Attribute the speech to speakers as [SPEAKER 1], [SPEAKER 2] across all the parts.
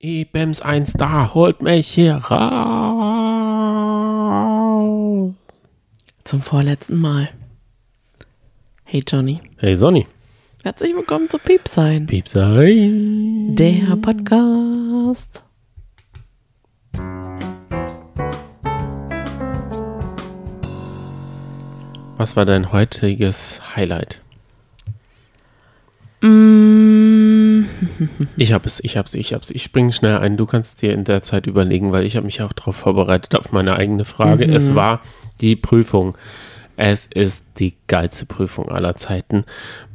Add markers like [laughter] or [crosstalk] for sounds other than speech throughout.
[SPEAKER 1] Ebems ein Star, holt mich hier raus.
[SPEAKER 2] Zum vorletzten Mal. Hey Johnny.
[SPEAKER 1] Hey Sonny.
[SPEAKER 2] Herzlich willkommen zu Piepsein.
[SPEAKER 1] Piepsei.
[SPEAKER 2] Der Podcast.
[SPEAKER 1] Was war dein heutiges Highlight?
[SPEAKER 2] Mm,
[SPEAKER 1] Ich hab es, ich hab's, ich hab's. Ich springe schnell ein. Du kannst dir in der Zeit überlegen, weil ich habe mich auch darauf vorbereitet, auf meine eigene Frage. Es war die Prüfung. Es ist die geilste Prüfung aller Zeiten,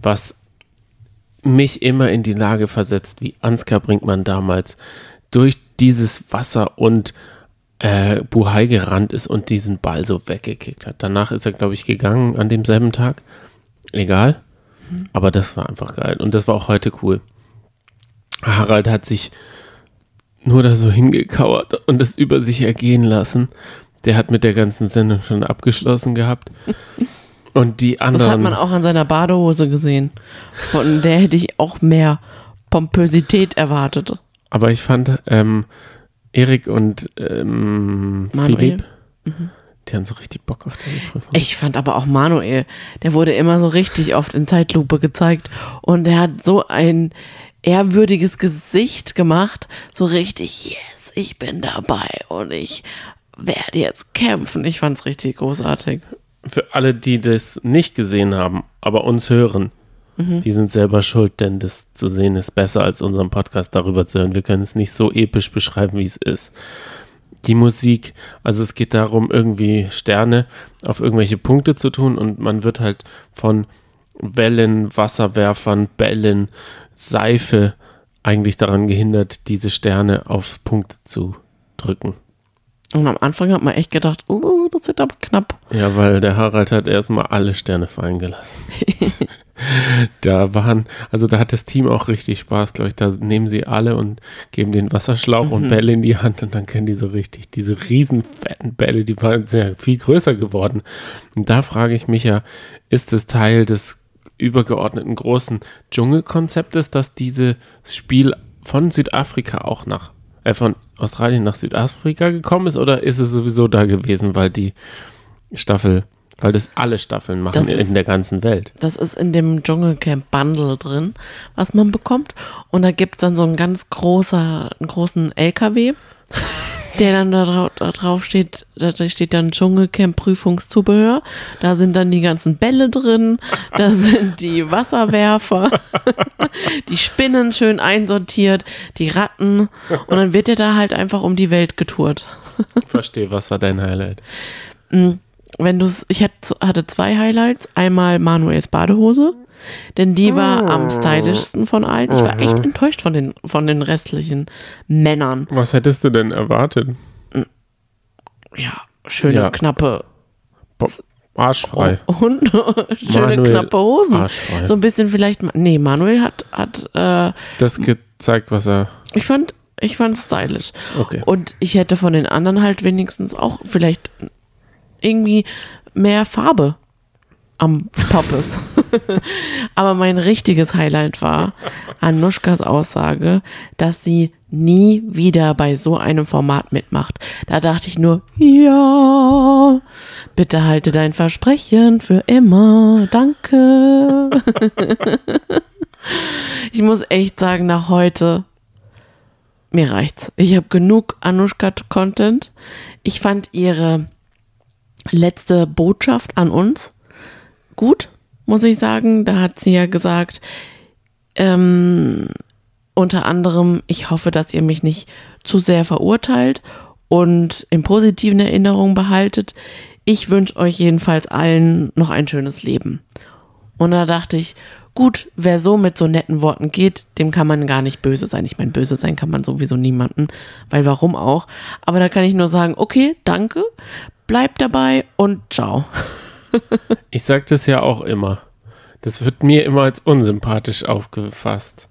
[SPEAKER 1] was mich immer in die Lage versetzt, wie Ansgar Brinkmann damals durch dieses Wasser und äh, Buhai gerannt ist und diesen Ball so weggekickt hat. Danach ist er, glaube ich, gegangen an demselben Tag. Egal. Aber das war einfach geil. Und das war auch heute cool. Harald hat sich nur da so hingekauert und es über sich ergehen lassen. Der hat mit der ganzen Sendung schon abgeschlossen gehabt. [laughs] Und die
[SPEAKER 2] das
[SPEAKER 1] anderen.
[SPEAKER 2] hat man auch an seiner Badehose gesehen. Von der hätte ich auch mehr Pompösität erwartet.
[SPEAKER 1] Aber ich fand ähm, Erik und ähm,
[SPEAKER 2] Manuel.
[SPEAKER 1] Philipp, die haben so richtig Bock auf diese Prüfung.
[SPEAKER 2] Ich fand aber auch Manuel, der wurde immer so richtig oft in Zeitlupe gezeigt und er hat so ein ehrwürdiges Gesicht gemacht, so richtig, yes, ich bin dabei und ich werde jetzt kämpfen. Ich fand's richtig großartig.
[SPEAKER 1] Für alle, die das nicht gesehen haben, aber uns hören, die sind selber schuld, denn das zu sehen ist besser als unseren Podcast darüber zu hören. Wir können es nicht so episch beschreiben, wie es ist. Die Musik, also es geht darum, irgendwie Sterne auf irgendwelche Punkte zu tun und man wird halt von Wellen, Wasserwerfern, Bällen, Seife eigentlich daran gehindert, diese Sterne auf Punkte zu drücken.
[SPEAKER 2] Und am Anfang hat man echt gedacht, oh, das wird aber knapp.
[SPEAKER 1] Ja, weil der Harald hat erstmal alle Sterne fallen gelassen. [laughs] da waren, also da hat das Team auch richtig Spaß, glaube ich. Da nehmen sie alle und geben den Wasserschlauch und Bälle in die Hand und dann können die so richtig diese riesen fetten Bälle, die waren sehr viel größer geworden. Und da frage ich mich ja, ist es Teil des übergeordneten großen Dschungelkonzeptes, dass dieses Spiel von Südafrika auch nach, äh, von Australien nach Südafrika gekommen ist oder ist es sowieso da gewesen, weil die Staffel, weil das alle Staffeln machen
[SPEAKER 2] ist-
[SPEAKER 1] in der ganzen Welt.
[SPEAKER 2] Das ist in dem Dschungelcamp Bundle drin, was man bekommt. Und da gibt es dann so einen ganz großer, einen großen LKW, der dann da, drau da drauf steht, da steht dann Dschungelcamp Prüfungszubehör. Da sind dann die ganzen Bälle drin, da sind die Wasserwerfer, [laughs] die Spinnen schön einsortiert, die Ratten. Und dann wird er da halt einfach um die Welt getourt.
[SPEAKER 1] Verstehe, was war dein Highlight?
[SPEAKER 2] wenn du ich hatte zwei Highlights. Einmal Manuels Badehose, denn die war am stylischsten von allen. Ich war echt enttäuscht von den, von den restlichen Männern.
[SPEAKER 1] Was hättest du denn erwartet?
[SPEAKER 2] Ja, schöne,
[SPEAKER 1] Ja.
[SPEAKER 2] knappe
[SPEAKER 1] Bo Arschfrei. [laughs]
[SPEAKER 2] und schöne,
[SPEAKER 1] Manuel
[SPEAKER 2] knappe Hosen.
[SPEAKER 1] arschfrei.
[SPEAKER 2] So ein bisschen vielleicht, nee, Manuel hat, hat äh,
[SPEAKER 1] Das gezeigt, was er.
[SPEAKER 2] ich fand, ich fand stylisch.
[SPEAKER 1] Okay.
[SPEAKER 2] Und ich hätte von den anderen halt wenigstens auch vielleicht irgendwie mehr Farbe am Poppes. [laughs] Aber mein richtiges Highlight war Anushkas Aussage, dass sie nie wieder bei so einem Format mitmacht. Da dachte ich nur, ja, bitte halte dein Versprechen für immer. Danke. [laughs] ich muss echt sagen, nach heute mir reicht's. Ich habe genug Anushka-Content. Ich fand ihre letzte Botschaft an uns gut, muss ich sagen. Da hat sie ja gesagt, ähm, unter anderem, ich hoffe, dass ihr mich nicht zu sehr verurteilt und in positiven Erinnerungen behaltet. Ich wünsche euch jedenfalls allen noch ein schönes Leben. Und da dachte ich, gut, wer so mit so netten Worten geht, dem kann man gar nicht böse sein. Ich meine, böse sein kann man sowieso niemanden, weil warum auch? Aber da kann ich nur sagen, okay, danke, bleibt dabei und ciao. [laughs] [laughs]
[SPEAKER 1] Ich sage das ja auch immer. Das wird mir immer als unsympathisch aufgefasst.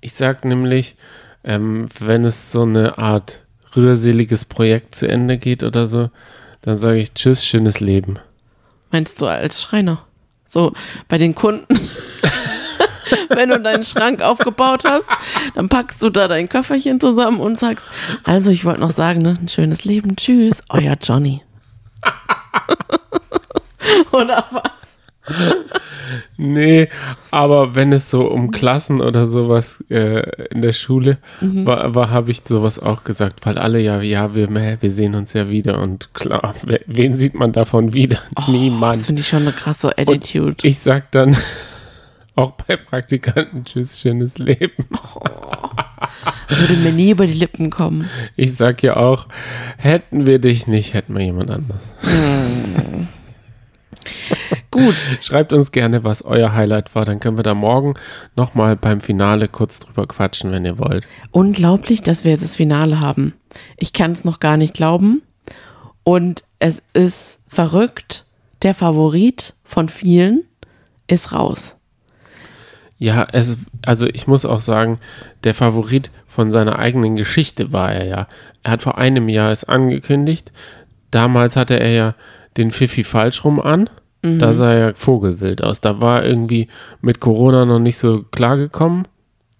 [SPEAKER 1] Ich sage nämlich, ähm, wenn es so eine Art rührseliges Projekt zu Ende geht oder so, dann sage ich Tschüss, schönes Leben.
[SPEAKER 2] Meinst du als Schreiner? So, bei den Kunden. [laughs] wenn du deinen Schrank aufgebaut hast, dann packst du da dein Köfferchen zusammen und sagst, also ich wollte noch sagen, ne, ein schönes Leben, tschüss, euer Johnny. [laughs] [laughs] Oder was?
[SPEAKER 1] Nee, aber wenn es so um Klassen oder sowas äh, in der Schule
[SPEAKER 2] Mhm.
[SPEAKER 1] war, war habe ich sowas auch gesagt, weil alle ja, ja, wir, wir sehen uns ja wieder und klar, [laughs] wen sieht man davon wieder?
[SPEAKER 2] Das
[SPEAKER 1] Niemand.
[SPEAKER 2] finde ich schon eine krasse Attitude.
[SPEAKER 1] Ich sag dann [laughs] auch bei Praktikanten Tschüss, schönes Leben.
[SPEAKER 2] Würde mir nie über die Lippen kommen.
[SPEAKER 1] Ich sag ja auch, hätten wir dich nicht, hätten wir jemand anders.
[SPEAKER 2] Gut,
[SPEAKER 1] Schreibt uns gerne, was euer Highlight war, dann können wir da morgen nochmal beim Finale kurz drüber quatschen, wenn ihr wollt.
[SPEAKER 2] unglaublich, dass wir jetzt das Finale haben. Ich kann es noch gar nicht glauben. Und es ist verrückt. Der Favorit von vielen ist raus.
[SPEAKER 1] Ja, es, also ich muss auch sagen, der Favorit von seiner eigenen Geschichte war er ja. Er hat vor einem Jahr es angekündigt. Damals hatte er ja den Pfiffi falsch rum an. Da sah er vogelwild aus. Da war irgendwie mit Corona noch nicht so klar gekommen.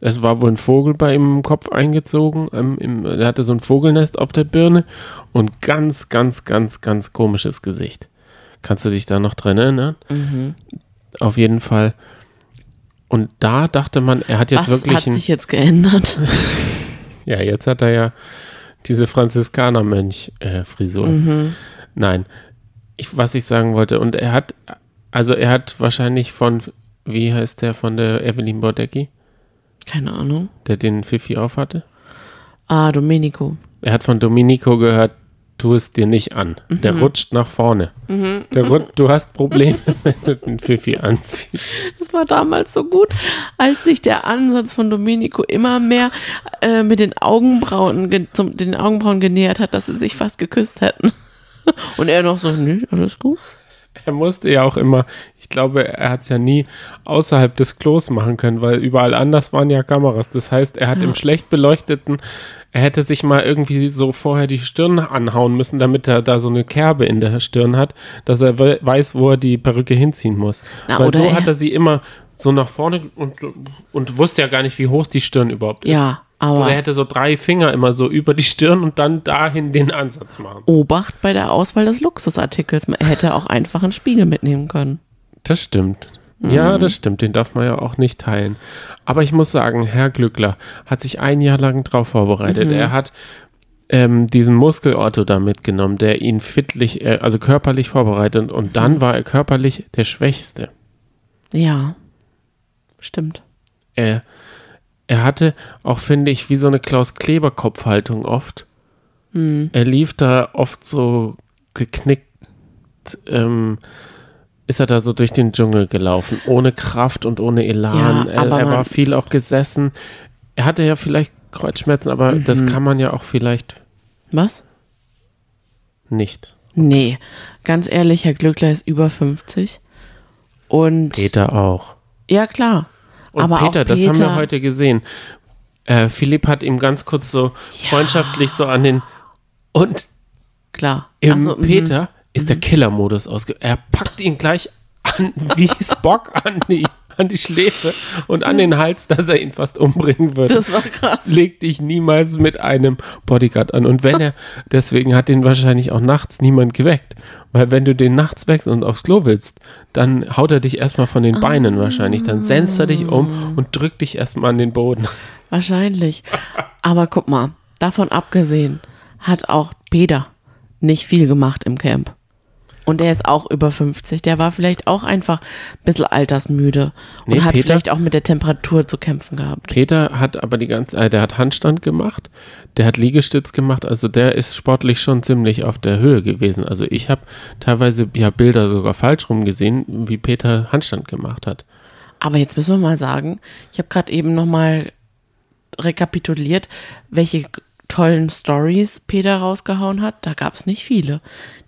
[SPEAKER 1] Es war wohl ein Vogel bei ihm im Kopf eingezogen. Ähm, im, er hatte so ein Vogelnest auf der Birne und ganz, ganz, ganz, ganz komisches Gesicht. Kannst du dich da noch dran erinnern? Auf jeden Fall. Und da dachte man, er hat jetzt
[SPEAKER 2] Was
[SPEAKER 1] wirklich
[SPEAKER 2] hat
[SPEAKER 1] ein,
[SPEAKER 2] sich jetzt geändert? [laughs]
[SPEAKER 1] ja, jetzt hat er ja diese Franziskanermönch-Frisur.
[SPEAKER 2] Mhm.
[SPEAKER 1] Nein, ich, was ich sagen wollte, und er hat, also er hat wahrscheinlich von, wie heißt der von der Evelyn Bordecki,
[SPEAKER 2] Keine Ahnung.
[SPEAKER 1] der den Fifi aufhatte?
[SPEAKER 2] Ah, Domenico.
[SPEAKER 1] Er hat von Domenico gehört, tu es dir nicht an. Der rutscht nach vorne. Der rut, du hast Probleme, [laughs] wenn du den Fifi anziehst.
[SPEAKER 2] Das war damals so gut, als sich der Ansatz von Domenico immer mehr äh, mit den Augenbrauen, ge- zum, den Augenbrauen genähert hat, dass sie sich fast geküsst hätten. [laughs] Und er noch so, nö, alles gut.
[SPEAKER 1] Er musste ja auch immer, ich glaube, er hat es ja nie außerhalb des Klos machen können, weil überall anders waren ja Kameras. Das heißt, er hat im schlecht beleuchteten, er hätte sich mal irgendwie so vorher die Stirn anhauen müssen, damit er da so eine Kerbe in der Stirn hat, dass er we weiß, wo er die Perücke hinziehen muss.
[SPEAKER 2] Na,
[SPEAKER 1] weil
[SPEAKER 2] oder
[SPEAKER 1] so
[SPEAKER 2] er-
[SPEAKER 1] hat er sie immer so nach vorne und, und wusste ja gar nicht, wie hoch die Stirn überhaupt ist.
[SPEAKER 2] Ja, aber
[SPEAKER 1] er hätte so drei Finger immer so über die Stirn und dann dahin den Ansatz machen.
[SPEAKER 2] Obacht bei der Auswahl des Luxusartikels. Man hätte auch einfach einen Spiegel mitnehmen können.
[SPEAKER 1] Das stimmt. Ja, das stimmt. Den darf man ja auch nicht teilen. Aber ich muss sagen, Herr Glückler hat sich ein Jahr lang drauf vorbereitet. Er hat ähm, diesen Muskelorto da mitgenommen, der ihn fitlich, äh, also körperlich vorbereitet. Und dann war er körperlich der Schwächste.
[SPEAKER 2] Ja, stimmt.
[SPEAKER 1] Er, er hatte auch, finde ich, wie so eine Klaus-Kleber-Kopfhaltung oft. Er lief da oft so geknickt, ähm, ist er da so durch den Dschungel gelaufen, ohne Kraft und ohne Elan.
[SPEAKER 2] Ja,
[SPEAKER 1] er, er war viel auch gesessen. Er hatte ja vielleicht Kreuzschmerzen, aber das kann man ja auch vielleicht
[SPEAKER 2] Was?
[SPEAKER 1] nicht.
[SPEAKER 2] Nee, ganz ehrlich, Herr Glückler ist über 50. Und
[SPEAKER 1] Peter auch.
[SPEAKER 2] ja, klar.
[SPEAKER 1] Und
[SPEAKER 2] aber
[SPEAKER 1] Peter, das
[SPEAKER 2] Peter,
[SPEAKER 1] haben wir heute gesehen. Äh, Philipp hat ihm ganz kurz so freundschaftlich so an den und
[SPEAKER 2] Klar.
[SPEAKER 1] Im
[SPEAKER 2] so, mhm.
[SPEAKER 1] Peter ist der Killer-Modus ausge... Er packt ihn gleich an, [laughs] wie Spock an die, an die Schläfe und an den Hals, dass er ihn fast umbringen würde.
[SPEAKER 2] Das war krass.
[SPEAKER 1] Leg dich niemals mit einem Bodyguard an. Und wenn er, [laughs] deswegen hat ihn wahrscheinlich auch nachts niemand geweckt. Weil wenn du den nachts wächst und aufs Klo willst, dann haut er dich erstmal von den Beinen wahrscheinlich. Dann senzt er dich um und drückt dich erstmal an den Boden.
[SPEAKER 2] Wahrscheinlich. Aber guck mal, davon abgesehen hat auch Peter nicht viel gemacht im Camp. Und der ist auch über 50. Der war vielleicht auch einfach ein bisschen altersmüde und
[SPEAKER 1] Nee,
[SPEAKER 2] hat
[SPEAKER 1] Peter-
[SPEAKER 2] vielleicht auch mit der Temperatur zu kämpfen gehabt.
[SPEAKER 1] Peter hat aber die ganze, äh, der hat Handstand gemacht, der hat Liegestütz gemacht, also der ist sportlich schon ziemlich auf der Höhe gewesen. Also ich habe teilweise ja Bilder sogar falsch rum gesehen, wie Peter Handstand gemacht hat.
[SPEAKER 2] Aber jetzt müssen wir mal sagen, ich habe gerade eben nochmal rekapituliert, welche tollen Stories Peter rausgehauen hat. Da gab es nicht viele.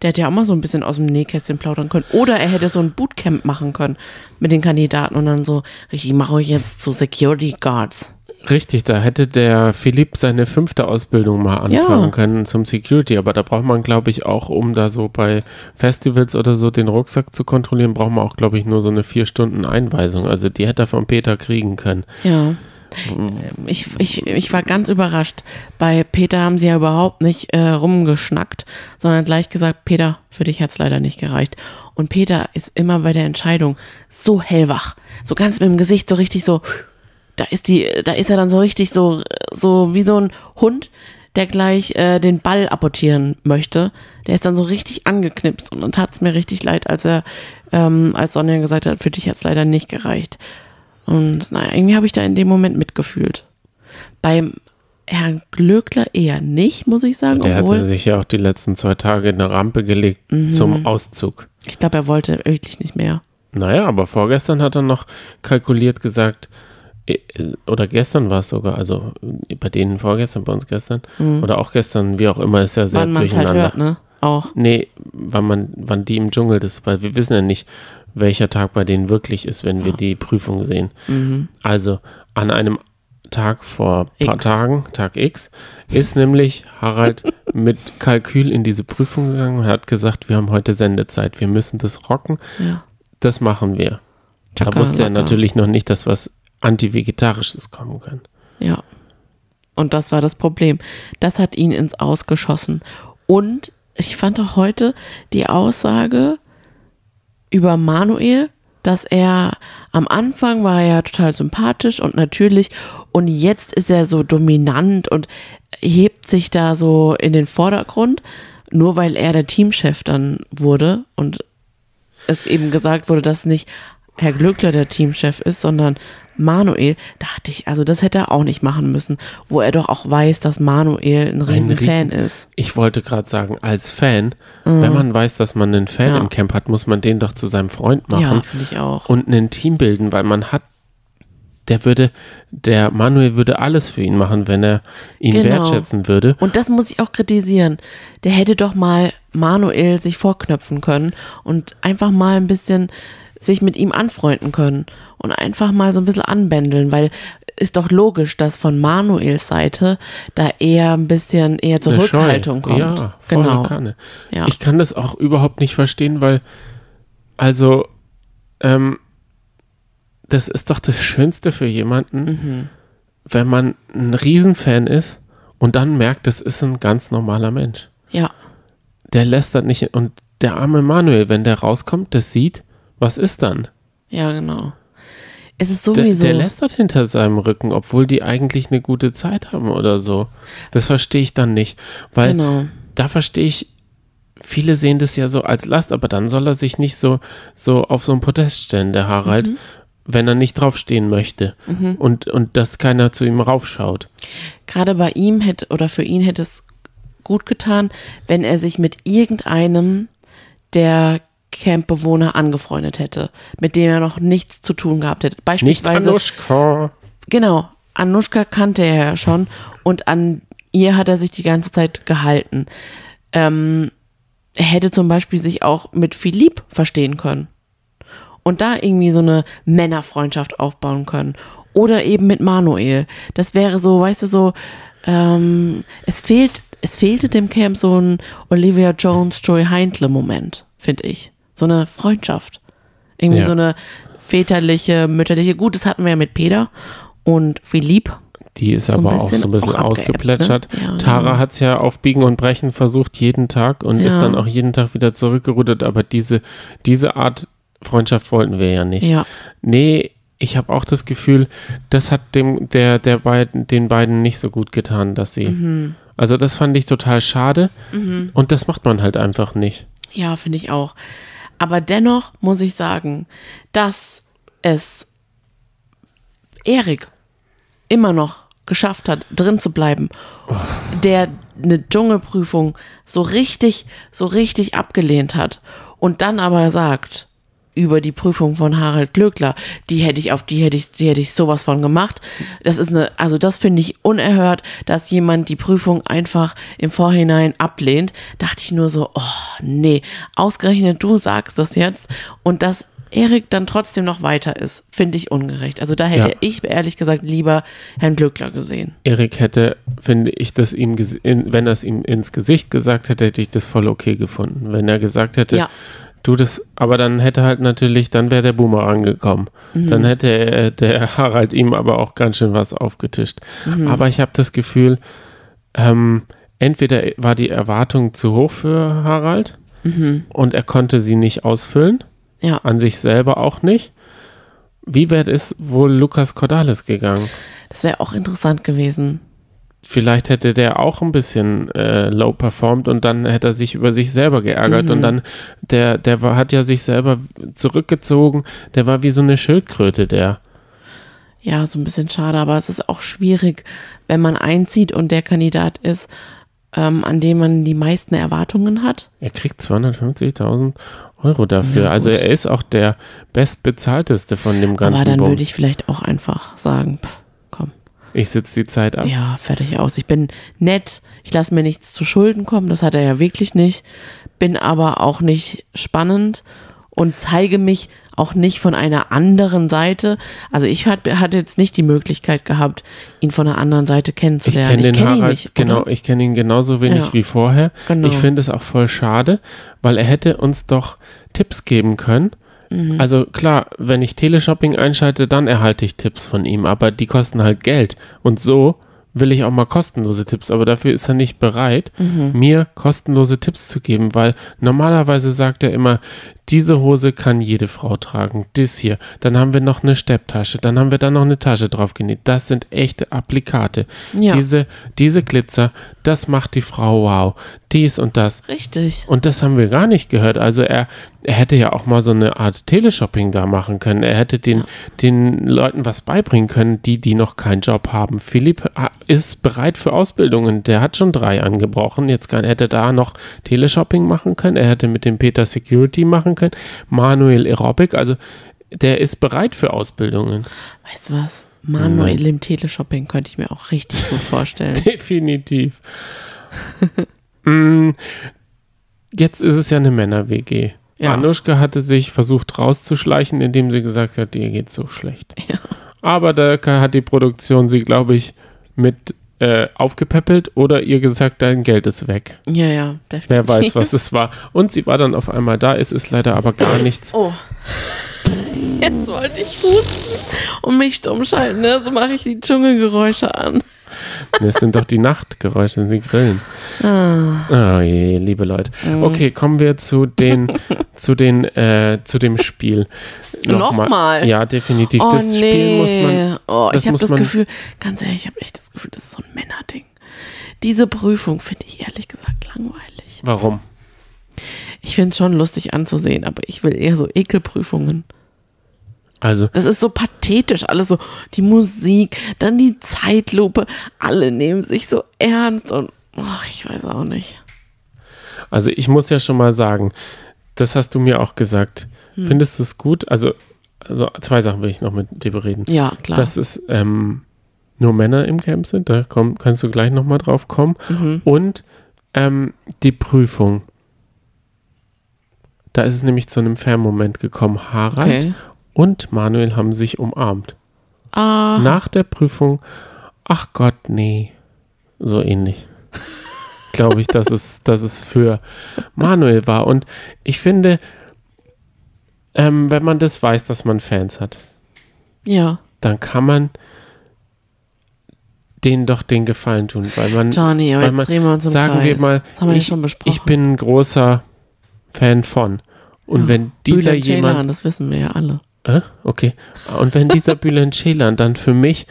[SPEAKER 2] Der hätte ja auch mal so ein bisschen aus dem Nähkästchen plaudern können. Oder er hätte so ein Bootcamp machen können mit den Kandidaten und dann so, ich mache euch jetzt zu Security Guards.
[SPEAKER 1] Richtig, da hätte der Philipp seine fünfte Ausbildung mal anfangen
[SPEAKER 2] Ja.
[SPEAKER 1] können zum Security, aber da braucht man, glaube ich, auch, um da so bei Festivals oder so den Rucksack zu kontrollieren, braucht man auch, glaube ich, nur so eine vier Stunden Einweisung. Also die hätte er von Peter kriegen können.
[SPEAKER 2] Ja. Ich, ich, ich war ganz überrascht. Bei Peter haben sie ja überhaupt nicht äh, rumgeschnackt, sondern gleich gesagt, Peter, für dich hat es leider nicht gereicht. Und Peter ist immer bei der Entscheidung so hellwach, so ganz mit dem Gesicht so richtig so, da ist die, da ist er dann so richtig so, so wie so ein Hund, der gleich äh, den Ball apportieren möchte. Der ist dann so richtig angeknipst und dann tat es mir richtig leid, als er, ähm, als Sonja gesagt hat, für dich hat es leider nicht gereicht. Und naja, irgendwie habe ich da in dem Moment mitgefühlt. Beim Herrn Glöckler eher nicht, muss ich sagen.
[SPEAKER 1] Der
[SPEAKER 2] obwohl,
[SPEAKER 1] hatte sich ja auch die letzten zwei Tage in eine Rampe gelegt zum Auszug.
[SPEAKER 2] ich glaube, er wollte wirklich nicht mehr.
[SPEAKER 1] Naja, aber vorgestern hat er noch kalkuliert gesagt, äh, oder gestern war es sogar, also bei denen vorgestern, bei uns gestern, oder auch gestern, wie auch immer, ist ja sehr
[SPEAKER 2] Wann halt
[SPEAKER 1] durcheinander.
[SPEAKER 2] hört, ne? Auch.
[SPEAKER 1] Nee, wann man, wann die im Dschungel das, weil wir wissen ja nicht, welcher Tag bei denen wirklich ist, wenn wir die Prüfung sehen.
[SPEAKER 2] Mhm.
[SPEAKER 1] Also an einem Tag vor ein paar. Tagen, Tag X, ist nämlich Harald [laughs] mit Kalkül in diese Prüfung gegangen und hat gesagt, wir haben heute Sendezeit, wir müssen das rocken,
[SPEAKER 2] Ja.
[SPEAKER 1] das machen wir. Da
[SPEAKER 2] Chaka
[SPEAKER 1] wusste er
[SPEAKER 2] Laka.
[SPEAKER 1] natürlich noch nicht, dass was Antivegetarisches kommen kann.
[SPEAKER 2] Ja. Und das war das Problem. Das hat ihn ins Ausgeschossen. Und ich fand auch heute die Aussage über Manuel, dass er am Anfang war ja total sympathisch und natürlich und jetzt ist er so dominant und hebt sich da so in den Vordergrund, nur weil er der Teamchef dann wurde und es eben gesagt wurde, dass nicht Herr Glückler der Teamchef ist, sondern Manuel, dachte ich, also das hätte er auch nicht machen müssen, wo er doch auch weiß, dass Manuel ein riesen
[SPEAKER 1] Riesen-
[SPEAKER 2] Fan ist.
[SPEAKER 1] Ich wollte gerade sagen, als Fan, wenn man weiß, dass man einen Fan
[SPEAKER 2] Mhm. Ja.
[SPEAKER 1] im Camp hat, muss man den doch zu seinem Freund machen.
[SPEAKER 2] Ja, finde ich auch.
[SPEAKER 1] und ein Team bilden, weil man hat, der würde, der Manuel würde alles für ihn machen, wenn er ihn
[SPEAKER 2] Genau.
[SPEAKER 1] wertschätzen würde.
[SPEAKER 2] Und das muss ich auch kritisieren. Der hätte doch mal Manuel sich vorknöpfen können und einfach mal ein bisschen sich mit ihm anfreunden können und einfach mal so ein bisschen anbändeln, weil ist doch logisch, dass von Manuels Seite da eher ein bisschen eher
[SPEAKER 1] Eine Scheu.
[SPEAKER 2] Zurückhaltung kommt.
[SPEAKER 1] Ja,
[SPEAKER 2] genau.
[SPEAKER 1] Kanne.
[SPEAKER 2] Ja.
[SPEAKER 1] Ich kann das auch überhaupt nicht verstehen, weil, also, ähm, das ist doch das Schönste für jemanden,
[SPEAKER 2] Mhm.
[SPEAKER 1] wenn man ein Riesenfan ist und dann merkt, das ist ein ganz normaler Mensch.
[SPEAKER 2] ja.
[SPEAKER 1] Der lästert nicht und der arme Manuel, wenn der rauskommt, das sieht, was ist dann?
[SPEAKER 2] Ja, genau. Es ist
[SPEAKER 1] Der,
[SPEAKER 2] sowieso.
[SPEAKER 1] der lästert hinter seinem Rücken, obwohl die eigentlich eine gute Zeit haben oder so. Das verstehe ich dann nicht. Weil
[SPEAKER 2] genau.
[SPEAKER 1] da verstehe ich, viele sehen das ja so als Last, aber dann soll er sich nicht so, so auf so ein Podest stellen, der Harald,
[SPEAKER 2] Mhm.
[SPEAKER 1] wenn er nicht draufstehen möchte. Und, und dass keiner zu ihm raufschaut.
[SPEAKER 2] Gerade bei ihm hätte oder für ihn hätte es gut getan, wenn er sich mit irgendeinem der Campbewohner angefreundet hätte, mit dem er noch nichts zu tun gehabt hätte.
[SPEAKER 1] Nicht
[SPEAKER 2] Beispielsweise
[SPEAKER 1] Anuschka.
[SPEAKER 2] Genau, Anushka kannte er ja schon und an ihr hat er sich die ganze Zeit gehalten. Ähm, er hätte zum Beispiel sich auch mit Philipp verstehen können und da irgendwie so eine Männerfreundschaft aufbauen können. Oder eben mit Manuel. Das wäre so, weißt du, so, ähm, es fehlt, es fehlte dem Camp so ein Olivia Jones, Joy Heindle Moment, finde ich. So eine Freundschaft. Irgendwie
[SPEAKER 1] Ja.
[SPEAKER 2] so eine väterliche, mütterliche. Gut, das hatten wir ja mit Peter und Philipp.
[SPEAKER 1] Die ist
[SPEAKER 2] So
[SPEAKER 1] aber auch so ein bisschen
[SPEAKER 2] abgeebbt,
[SPEAKER 1] ausgeplätschert.
[SPEAKER 2] ne? Ja,
[SPEAKER 1] Tara
[SPEAKER 2] ja.
[SPEAKER 1] hat es ja auf Biegen und Brechen versucht, jeden Tag und ist
[SPEAKER 2] Ja.
[SPEAKER 1] dann auch jeden Tag wieder zurückgerudert. Aber diese, diese Art Freundschaft wollten wir ja nicht.
[SPEAKER 2] Ja,
[SPEAKER 1] Nee, ich habe auch das Gefühl, das hat dem, der, der beiden, den beiden nicht so gut getan, dass sie.
[SPEAKER 2] Mhm.
[SPEAKER 1] Also das fand ich total schade. Und das macht man halt einfach nicht.
[SPEAKER 2] ja, finde ich auch. Aber dennoch muss ich sagen, dass es Erik immer noch geschafft hat, drin zu bleiben, der eine Dschungelprüfung so richtig, so richtig abgelehnt hat und dann aber sagt, über die Prüfung von Harald Glöckler, die hätte ich auf die hätte ich, die hätte ich sowas von gemacht. Das ist eine, also das finde ich unerhört, dass jemand die Prüfung einfach im Vorhinein ablehnt. Dachte ich nur so, oh nee, ausgerechnet du sagst das jetzt und dass Erik dann trotzdem noch weiter ist, finde ich ungerecht. Also da hätte
[SPEAKER 1] Ja.
[SPEAKER 2] ich ehrlich gesagt lieber Herrn Glückler gesehen.
[SPEAKER 1] Erik hätte, finde ich, das ihm, wenn er es ihm ins Gesicht gesagt hätte, hätte ich das voll okay gefunden. Wenn er gesagt hätte,
[SPEAKER 2] Ja.
[SPEAKER 1] Du das, aber dann hätte halt natürlich, dann wäre der Boomerang gekommen.
[SPEAKER 2] Mhm.
[SPEAKER 1] Dann hätte äh, der [laughs] Harald ihm aber auch ganz schön was aufgetischt.
[SPEAKER 2] Mhm.
[SPEAKER 1] Aber ich habe das Gefühl, ähm, entweder war die Erwartung zu hoch für Harald
[SPEAKER 2] Mhm.
[SPEAKER 1] und er konnte sie nicht ausfüllen,
[SPEAKER 2] Ja.
[SPEAKER 1] an sich selber auch nicht. Wie wäre es wohl Lukas Cordalis gegangen?
[SPEAKER 2] Das wäre auch interessant gewesen.
[SPEAKER 1] Vielleicht hätte der auch ein bisschen äh, low performt und dann hätte er sich über sich selber geärgert
[SPEAKER 2] Mhm.
[SPEAKER 1] und dann der der war, hat ja sich selber zurückgezogen, der war wie so eine Schildkröte, der
[SPEAKER 2] Ja, so ein bisschen schade, aber es ist auch schwierig, wenn man einzieht und der Kandidat ist, ähm, an dem man die meisten Erwartungen hat.
[SPEAKER 1] er kriegt 250.000 Euro dafür.
[SPEAKER 2] Ja,
[SPEAKER 1] also er ist auch der bestbezahlteste von dem ganzen
[SPEAKER 2] aber dann
[SPEAKER 1] Bums.
[SPEAKER 2] würde ich vielleicht auch einfach sagen, pff, komm,
[SPEAKER 1] ich sitze die Zeit ab.
[SPEAKER 2] ja, fertig aus. Ich bin nett, ich lasse mir nichts zu Schulden kommen, das hat er ja wirklich nicht, bin aber auch nicht spannend und zeige mich auch nicht von einer anderen Seite. Also ich hatte jetzt nicht die Möglichkeit gehabt, ihn von einer anderen Seite
[SPEAKER 1] Ich
[SPEAKER 2] kennenzulernen.
[SPEAKER 1] kenne den
[SPEAKER 2] kenn ihn nicht,
[SPEAKER 1] genau,
[SPEAKER 2] oder?
[SPEAKER 1] ich kenne ihn genauso wenig
[SPEAKER 2] Ja.
[SPEAKER 1] wie vorher.
[SPEAKER 2] Genau.
[SPEAKER 1] Ich finde es auch voll schade, weil er hätte uns doch Tipps geben können.
[SPEAKER 2] Mhm.
[SPEAKER 1] Also klar, wenn ich Teleshopping einschalte, dann erhalte ich Tipps von ihm, aber die kosten halt Geld. Und so will ich auch mal kostenlose Tipps, aber dafür ist er nicht bereit,
[SPEAKER 2] Mhm.
[SPEAKER 1] mir kostenlose Tipps zu geben, weil normalerweise sagt er immer, diese Hose kann jede Frau tragen, das hier, dann haben wir noch eine Stepptasche, dann haben wir da noch eine Tasche drauf genäht, das sind echte Applikate.
[SPEAKER 2] Ja.
[SPEAKER 1] Diese, diese Glitzer, das macht die Frau wow, dies und das.
[SPEAKER 2] Richtig.
[SPEAKER 1] Und das haben wir gar nicht gehört. Also er, er hätte ja auch mal so eine Art Teleshopping da machen können. Er hätte den, den Leuten was beibringen können, die, die noch keinen Job haben. Philipp ah, ist bereit für Ausbildungen. Der hat schon drei angebrochen. Jetzt kann, hätte da noch Teleshopping machen können. Er hätte mit dem Peter Security machen können. Manuel Aerobic. Also der ist bereit für Ausbildungen.
[SPEAKER 2] Weißt du was? Manuel im Teleshopping könnte ich mir auch richtig gut vorstellen. [laughs]
[SPEAKER 1] Definitiv. Mm, Jetzt ist es ja eine Männer-WG.
[SPEAKER 2] Ja.
[SPEAKER 1] Anuschka hatte sich versucht rauszuschleichen, indem sie gesagt hat, dir geht so schlecht.
[SPEAKER 2] Ja.
[SPEAKER 1] Aber da hat die Produktion sie, glaube ich, mit äh, aufgepäppelt oder ihr gesagt, dein Geld ist weg.
[SPEAKER 2] Ja, ja, definitiv.
[SPEAKER 1] Wer weiß, was es war. Und sie war dann auf einmal da, es ist leider aber gar nichts.
[SPEAKER 2] Oh. Jetzt wollte ich husten und mich stumm schalten, ne? So mache ich die Dschungelgeräusche an.
[SPEAKER 1] Das sind doch die Nachtgeräusche, die Grillen.
[SPEAKER 2] Ah.
[SPEAKER 1] Oh je, liebe Leute. Okay, kommen wir zu den, zu den, äh, zu dem Spiel.
[SPEAKER 2] Nochmal?
[SPEAKER 1] Ja, definitiv.
[SPEAKER 2] Oh,
[SPEAKER 1] das
[SPEAKER 2] nee.
[SPEAKER 1] Spiel muss man.
[SPEAKER 2] oh, ich habe das Gefühl, ganz ehrlich, ich habe echt das Gefühl, das ist so ein Männerding. Diese Prüfung finde ich ehrlich gesagt langweilig.
[SPEAKER 1] Warum?
[SPEAKER 2] Ich finde es schon lustig anzusehen, aber ich will eher so Ekelprüfungen.
[SPEAKER 1] Also,
[SPEAKER 2] Das ist so pathetisch, alles so, die Musik, dann die Zeitlupe, alle nehmen sich so ernst und ach, ich weiß auch nicht.
[SPEAKER 1] also ich muss ja schon mal sagen, das hast du mir auch gesagt.
[SPEAKER 2] Hm.
[SPEAKER 1] Findest du es gut? Also, also zwei Sachen will ich noch mit dir bereden.
[SPEAKER 2] Ja, klar.
[SPEAKER 1] Dass es ähm, nur Männer im Camp sind, da komm, kannst du gleich nochmal drauf kommen.
[SPEAKER 2] Mhm.
[SPEAKER 1] Und ähm, die Prüfung. Da ist es nämlich zu einem Fernmoment gekommen. Harald
[SPEAKER 2] okay.
[SPEAKER 1] und Manuel haben sich umarmt.
[SPEAKER 2] Ah,
[SPEAKER 1] Nach der Prüfung, ach Gott, nee. So ähnlich. [laughs] Glaube ich, dass es, dass es für Manuel war. Und ich finde, ähm, wenn man das weiß, dass man Fans hat,
[SPEAKER 2] ja.
[SPEAKER 1] dann kann man denen doch den Gefallen tun, weil man,
[SPEAKER 2] Johnny, aber
[SPEAKER 1] weil
[SPEAKER 2] jetzt
[SPEAKER 1] man
[SPEAKER 2] drehen wir uns im
[SPEAKER 1] sagen
[SPEAKER 2] Kreis.
[SPEAKER 1] wir mal,
[SPEAKER 2] das haben wir ja
[SPEAKER 1] ich,
[SPEAKER 2] schon besprochen.
[SPEAKER 1] ich bin ein großer Fan von. Und
[SPEAKER 2] Ja.
[SPEAKER 1] wenn dieser
[SPEAKER 2] Bülent
[SPEAKER 1] jemand
[SPEAKER 2] Ceylan, das wissen wir ja alle.
[SPEAKER 1] Äh? Okay. Und wenn dieser [laughs] Bülent Ceylan dann für mich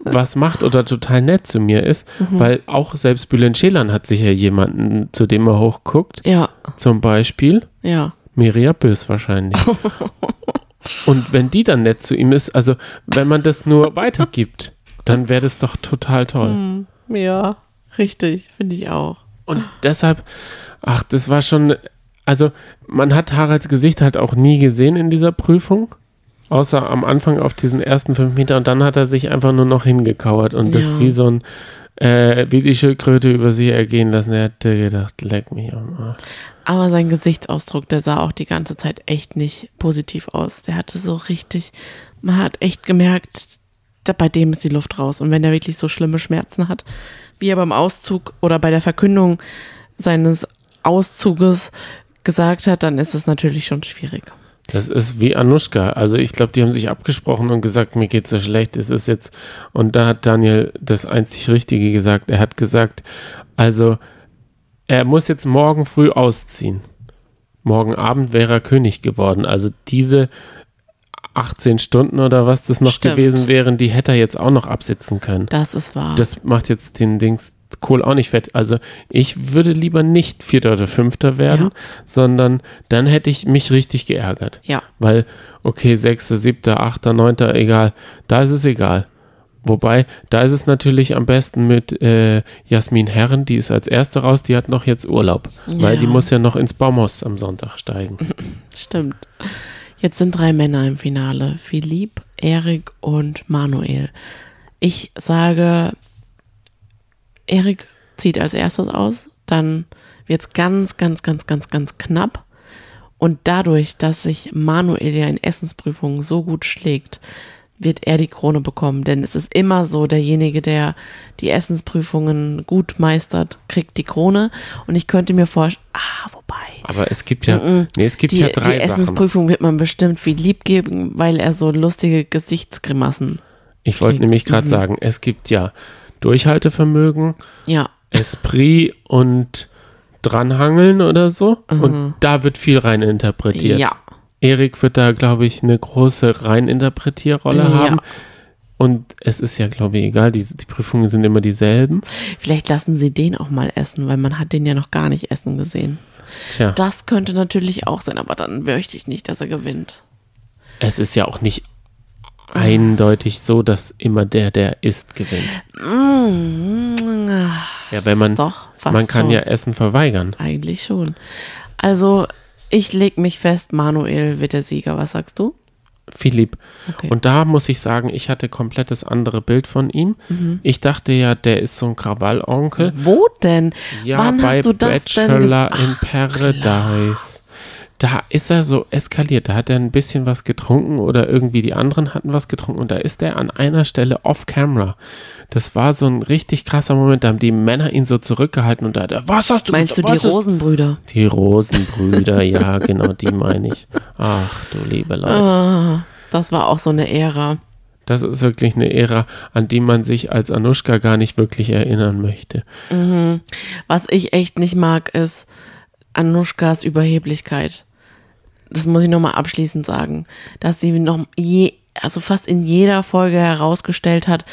[SPEAKER 1] was macht oder total nett zu mir ist,
[SPEAKER 2] Mhm.
[SPEAKER 1] weil auch selbst Bülent Ceylan hat sicher jemanden, zu dem er hochguckt,
[SPEAKER 2] Ja,
[SPEAKER 1] zum Beispiel
[SPEAKER 2] ja.
[SPEAKER 1] Miria Bös wahrscheinlich. [laughs] Und wenn die dann nett zu ihm ist, also wenn man das nur weitergibt, dann wäre das doch total toll.
[SPEAKER 2] Hm, ja, richtig, finde ich auch.
[SPEAKER 1] Und deshalb, ach, das war schon, also man hat Haralds Gesicht halt auch nie gesehen in dieser Prüfung. Außer am Anfang auf diesen ersten fünf Meter und dann hat er sich einfach nur noch hingekauert und das
[SPEAKER 2] Ja.
[SPEAKER 1] wie so ein äh, wie die Schildkröte über sich ergehen lassen. Er hätte gedacht, leck mich am Arsch.
[SPEAKER 2] Aber sein Gesichtsausdruck, der sah auch die ganze Zeit echt nicht positiv aus. Der hatte so richtig, man hat echt gemerkt, da, bei dem ist die Luft raus. Und wenn er wirklich so schlimme Schmerzen hat, wie er beim Auszug oder bei der Verkündung seines Auszuges gesagt hat, dann ist es natürlich schon schwierig.
[SPEAKER 1] Das ist wie Anushka. Also ich glaube, die haben sich abgesprochen und gesagt, mir geht so schlecht, es ist jetzt. Und da hat Daniel das einzig Richtige gesagt. Er hat gesagt, also er muss jetzt morgen früh ausziehen. Morgen Abend wäre er König geworden. Also diese 18 Stunden oder was das noch
[SPEAKER 2] Stimmt.
[SPEAKER 1] gewesen wären, die hätte er jetzt auch noch absitzen können.
[SPEAKER 2] Das ist wahr.
[SPEAKER 1] Das macht jetzt den Dings Kohl auch nicht fett. Also ich würde lieber nicht Vierter oder Fünfter werden,
[SPEAKER 2] Ja.
[SPEAKER 1] sondern dann hätte ich mich richtig geärgert.
[SPEAKER 2] ja,
[SPEAKER 1] Weil, okay, Sechster, Siebter, Achter, Neunter, egal. Da ist es egal. Wobei, da ist es natürlich am besten mit äh, Jasmin Herren, die ist als Erste raus, die hat noch jetzt Urlaub. Weil die
[SPEAKER 2] Ja.
[SPEAKER 1] muss ja noch ins Baumhaus am Sonntag steigen. [laughs]
[SPEAKER 2] stimmt. Jetzt sind drei Männer im Finale. Philipp, Erik und Manuel. Ich sage, Erik zieht als erstes aus, dann wird es ganz, ganz, ganz, ganz, ganz knapp. Und dadurch, dass sich Manuel ja in Essensprüfungen so gut schlägt, wird er die Krone bekommen. Denn es ist immer so, derjenige, der die Essensprüfungen gut meistert, kriegt die Krone. Und ich könnte mir vorstellen, ah, wobei.
[SPEAKER 1] Aber es gibt ja, nee, es gibt
[SPEAKER 2] Die,
[SPEAKER 1] ja drei
[SPEAKER 2] die
[SPEAKER 1] Sachen.
[SPEAKER 2] Essensprüfung wird man bestimmt Philipp geben, weil er so lustige Gesichtsgrimassen.
[SPEAKER 1] Ich wollte nämlich gerade
[SPEAKER 2] Mhm.
[SPEAKER 1] sagen, es gibt ja Durchhaltevermögen,
[SPEAKER 2] Ja,
[SPEAKER 1] Esprit und Dranhangeln oder so. Und da wird viel rein interpretiert.
[SPEAKER 2] Mhm. ja,
[SPEAKER 1] Erik wird da, glaube ich, eine große Reininterpretierrolle
[SPEAKER 2] Ja.
[SPEAKER 1] haben. Und es ist ja, glaube ich, egal, die, die Prüfungen sind immer dieselben.
[SPEAKER 2] vielleicht lassen sie den auch mal essen, weil man hat den ja noch gar nicht essen gesehen.
[SPEAKER 1] Tja,
[SPEAKER 2] Das könnte natürlich auch sein, aber dann möchte ich nicht, dass er gewinnt.
[SPEAKER 1] es ist ja auch nicht eindeutig so, dass immer der, der isst, gewinnt.
[SPEAKER 2] Mm,
[SPEAKER 1] Ja, wenn man, man kann
[SPEAKER 2] schon.
[SPEAKER 1] ja Essen verweigern.
[SPEAKER 2] Eigentlich schon. Also, ich leg mich fest, Manuel wird der Sieger. Was sagst du?
[SPEAKER 1] Philipp.
[SPEAKER 2] Okay.
[SPEAKER 1] Und da muss ich sagen, ich hatte komplettes andere Bild von ihm.
[SPEAKER 2] Mhm.
[SPEAKER 1] Ich dachte ja, der ist so ein Krawallonkel.
[SPEAKER 2] Wo denn?
[SPEAKER 1] Ja,
[SPEAKER 2] Wann
[SPEAKER 1] bei
[SPEAKER 2] hast du das denn
[SPEAKER 1] Bachelor in
[SPEAKER 2] Ach,
[SPEAKER 1] Paradise. Da ist er so eskaliert. Da hat er ein bisschen was getrunken oder irgendwie die anderen hatten was getrunken und da ist er an einer Stelle off-camera. Das war so ein richtig krasser Moment. Da haben die Männer ihn so zurückgehalten und da hat er, was hast du
[SPEAKER 2] Meinst du
[SPEAKER 1] gesagt?
[SPEAKER 2] die
[SPEAKER 1] Was hast
[SPEAKER 2] Rosenbrüder?
[SPEAKER 1] Die Rosenbrüder, [laughs] ja, genau, die meine ich. Ach du liebe Leute.
[SPEAKER 2] Ah, das war auch so eine Ära.
[SPEAKER 1] Das ist wirklich eine Ära, an die man sich als Anushka gar nicht wirklich erinnern möchte.
[SPEAKER 2] Was ich echt nicht mag, ist Anushkas Überheblichkeit. Das muss ich nochmal abschließend sagen. Dass sie noch je, also fast in jeder Folge herausgestellt hat,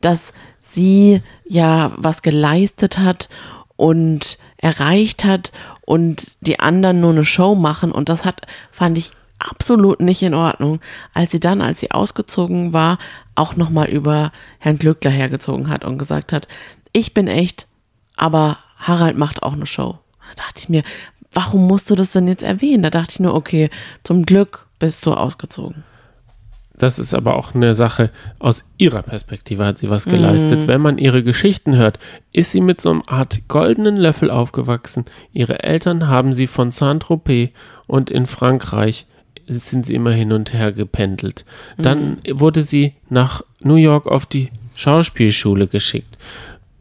[SPEAKER 2] dass sie ja was geleistet hat und erreicht hat und die anderen nur eine Show machen. Und das hat, fand ich absolut nicht in Ordnung, als sie dann, als sie ausgezogen war, auch nochmal über Herrn Glückler hergezogen hat und gesagt hat, ich bin echt, aber Harald macht auch eine Show. Da dachte ich mir, warum musst du das denn jetzt erwähnen? Da dachte ich nur, okay, zum Glück bist du ausgezogen.
[SPEAKER 1] Das ist aber auch eine Sache, aus ihrer Perspektive hat sie was geleistet. Wenn man ihre Geschichten hört, ist sie mit so einer Art goldenen Löffel aufgewachsen. Ihre Eltern haben sie von Saint-Tropez und in Frankreich sind sie immer hin und her gependelt. Dann wurde sie nach New York auf die Schauspielschule geschickt.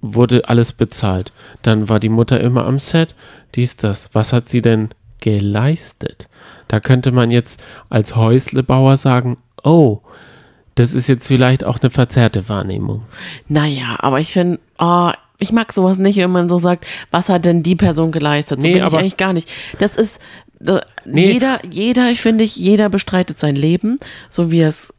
[SPEAKER 1] Wurde alles bezahlt. Dann war die Mutter immer am Set. Dies, das. Was hat sie denn geleistet? Da könnte man jetzt als Häuslebauer sagen, oh, das ist jetzt vielleicht auch eine verzerrte Wahrnehmung.
[SPEAKER 2] Naja, aber ich finde, oh, ich mag sowas nicht, wenn man so sagt, was hat denn die Person geleistet? So
[SPEAKER 1] Nee,
[SPEAKER 2] bin ich eigentlich gar nicht. Das ist, äh,
[SPEAKER 1] Nee.
[SPEAKER 2] jeder, jeder, ich finde, ich, jeder bestreitet sein Leben, so wie er es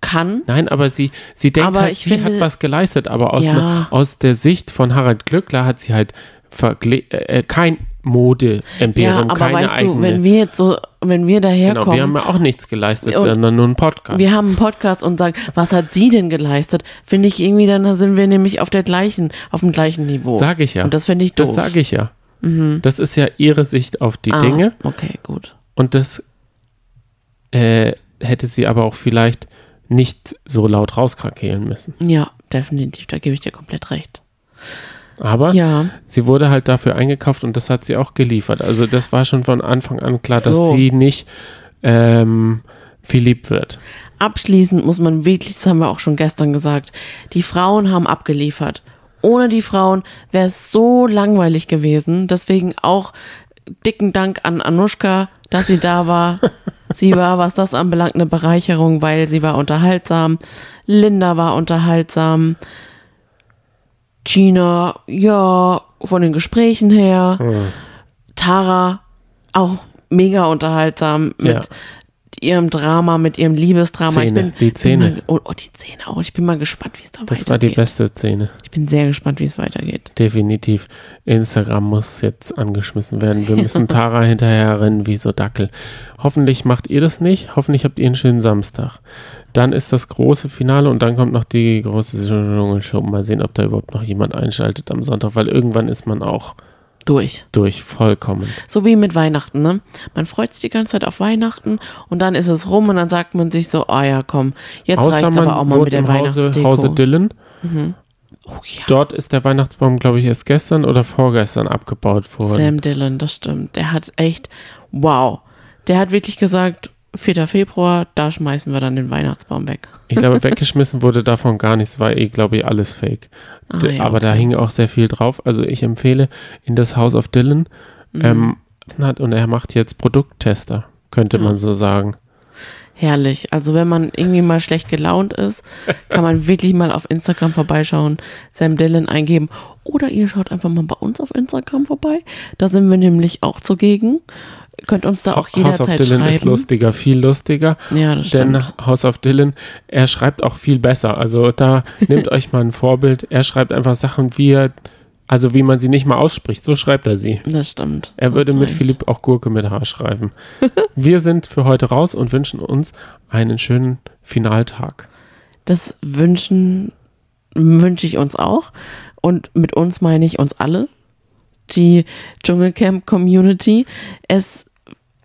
[SPEAKER 2] kann.
[SPEAKER 1] Nein, aber sie, sie denkt
[SPEAKER 2] Aber
[SPEAKER 1] halt, sie
[SPEAKER 2] finde-
[SPEAKER 1] hat was geleistet, aber aus,
[SPEAKER 2] Ja.
[SPEAKER 1] ne, aus der Sicht von Harald Glückler hat sie halt vergle äh, kein Mode-Imperium,
[SPEAKER 2] Ja, aber
[SPEAKER 1] keine
[SPEAKER 2] weißt
[SPEAKER 1] eigene.
[SPEAKER 2] du, wenn wir jetzt so, wenn wir
[SPEAKER 1] genau,
[SPEAKER 2] daherkommen,
[SPEAKER 1] wir haben ja auch nichts geleistet,
[SPEAKER 2] Und
[SPEAKER 1] sondern nur einen Podcast.
[SPEAKER 2] wir haben einen Podcast und sagen, was hat sie denn geleistet? Finde ich irgendwie, dann sind wir nämlich auf der gleichen, auf dem gleichen Niveau.
[SPEAKER 1] Sag ich ja.
[SPEAKER 2] Und das finde ich doof.
[SPEAKER 1] Das sage ich ja. Das ist ja ihre Sicht auf die
[SPEAKER 2] ah,
[SPEAKER 1] Dinge
[SPEAKER 2] Okay, gut.
[SPEAKER 1] und das äh, hätte sie aber auch vielleicht nicht so laut rauskrakehlen müssen.
[SPEAKER 2] Ja, definitiv, da gebe ich dir komplett recht.
[SPEAKER 1] Aber
[SPEAKER 2] Ja.
[SPEAKER 1] sie wurde halt dafür eingekauft und das hat sie auch geliefert. Also das war schon von Anfang an klar, dass
[SPEAKER 2] So.
[SPEAKER 1] sie nicht ähm, Philipp wird.
[SPEAKER 2] Abschließend muss man wirklich, das haben wir auch schon gestern gesagt, die Frauen haben abgeliefert. Ohne die Frauen wäre es so langweilig gewesen. Deswegen auch dicken Dank an Anushka, dass sie da war. [laughs] sie war, was das anbelangt, eine Bereicherung, weil sie war unterhaltsam. Linda war unterhaltsam. Gina, ja, von den Gesprächen her. Tara, auch mega unterhaltsam mit
[SPEAKER 1] Ja.
[SPEAKER 2] Ihrem Drama, mit ihrem Liebesdrama. ich
[SPEAKER 1] Szene,
[SPEAKER 2] bin,
[SPEAKER 1] die Szene.
[SPEAKER 2] Mal, oh, oh, die Szene auch. Ich bin mal gespannt, wie es da
[SPEAKER 1] Das war die
[SPEAKER 2] weitergeht.
[SPEAKER 1] beste Szene.
[SPEAKER 2] Ich bin sehr gespannt, wie es weitergeht.
[SPEAKER 1] Definitiv. Instagram muss jetzt angeschmissen werden. Wir müssen [laughs] Tara hinterherrennen wie so Dackel. Hoffentlich macht ihr das nicht. Hoffentlich habt ihr einen schönen Samstag. Dann ist das große Finale und dann kommt noch die große Dschungelshow. Mal sehen, ob da überhaupt noch jemand einschaltet am Sonntag, weil irgendwann ist man auch
[SPEAKER 2] Durch.
[SPEAKER 1] durch, vollkommen.
[SPEAKER 2] So wie mit Weihnachten, ne? Man freut sich die ganze Zeit auf Weihnachten und dann ist es rum und dann sagt man sich so, ah ja, komm, jetzt
[SPEAKER 1] Außer
[SPEAKER 2] reicht's aber auch mal mit der
[SPEAKER 1] im Hause,
[SPEAKER 2] Weihnachtsdeko.
[SPEAKER 1] Hause Dillon.
[SPEAKER 2] oh ja,
[SPEAKER 1] Dort ist der Weihnachtsbaum, glaube ich, erst gestern oder vorgestern abgebaut worden.
[SPEAKER 2] Sam Dillon, das stimmt. Der hat echt, wow. Der hat wirklich gesagt, 4. Februar, da schmeißen wir dann den Weihnachtsbaum weg.
[SPEAKER 1] Ich glaube, [laughs] weggeschmissen wurde davon gar nichts, war eh, glaube ich, alles fake.
[SPEAKER 2] Ah, ja,
[SPEAKER 1] Aber da hing auch sehr viel drauf. Also ich empfehle in das House of Dylan.
[SPEAKER 2] Mhm.
[SPEAKER 1] Ähm, hat, und er macht jetzt Produkttester, könnte man so sagen.
[SPEAKER 2] Herrlich. Also wenn man irgendwie mal schlecht gelaunt ist, [laughs] kann man wirklich mal auf Instagram vorbeischauen, Sam Dillon eingeben. Oder ihr schaut einfach mal bei uns auf Instagram vorbei. Da sind wir nämlich auch zugegen. Könnt uns da auch
[SPEAKER 1] House of
[SPEAKER 2] jederzeit
[SPEAKER 1] Dylan ist
[SPEAKER 2] schreiben.
[SPEAKER 1] lustiger, viel lustiger.
[SPEAKER 2] Ja, das
[SPEAKER 1] Denn
[SPEAKER 2] stimmt.
[SPEAKER 1] House of Dylan, er schreibt auch viel besser. Also da nehmt [laughs] euch mal ein Vorbild. Er schreibt einfach Sachen, wie er, also wie man sie nicht mal ausspricht. So schreibt er sie.
[SPEAKER 2] Das stimmt.
[SPEAKER 1] Er würde mit
[SPEAKER 2] recht.
[SPEAKER 1] Philipp auch Gurke mit H schreiben. [laughs] Wir sind für heute raus und wünschen uns einen schönen Finaltag.
[SPEAKER 2] Das wünschen, wünsche ich uns auch. Und mit uns meine ich uns alle. Die Dschungelcamp Community. Es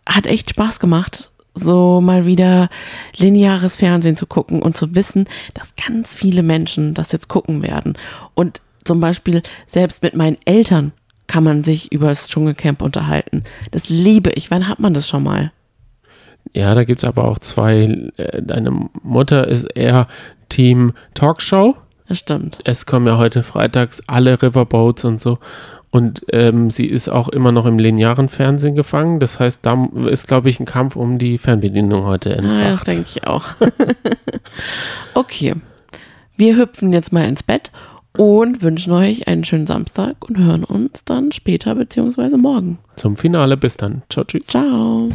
[SPEAKER 2] hat echt Spaß gemacht, so mal wieder lineares Fernsehen zu gucken und zu wissen, dass ganz viele Menschen das jetzt gucken werden. Und zum Beispiel selbst mit meinen Eltern kann man sich über das Dschungelcamp unterhalten. Das liebe ich. Wann hat man das schon mal?
[SPEAKER 1] Ja, da gibt es aber auch zwei. Äh, Deine Mutter ist eher Team Talkshow.
[SPEAKER 2] Das stimmt.
[SPEAKER 1] Es kommen ja heute freitags alle Riverboats und so. Und ähm, sie ist auch immer noch im linearen Fernsehen gefangen. Das heißt, da ist, glaube ich, ein Kampf um die Fernbedienung heute
[SPEAKER 2] Ja, das
[SPEAKER 1] entfacht.
[SPEAKER 2] denke ich auch. [laughs] okay. Wir hüpfen jetzt mal ins Bett und wünschen euch einen schönen Samstag und hören uns dann später beziehungsweise morgen.
[SPEAKER 1] Zum Finale. Bis dann. Ciao, tschüss.
[SPEAKER 2] Ciao.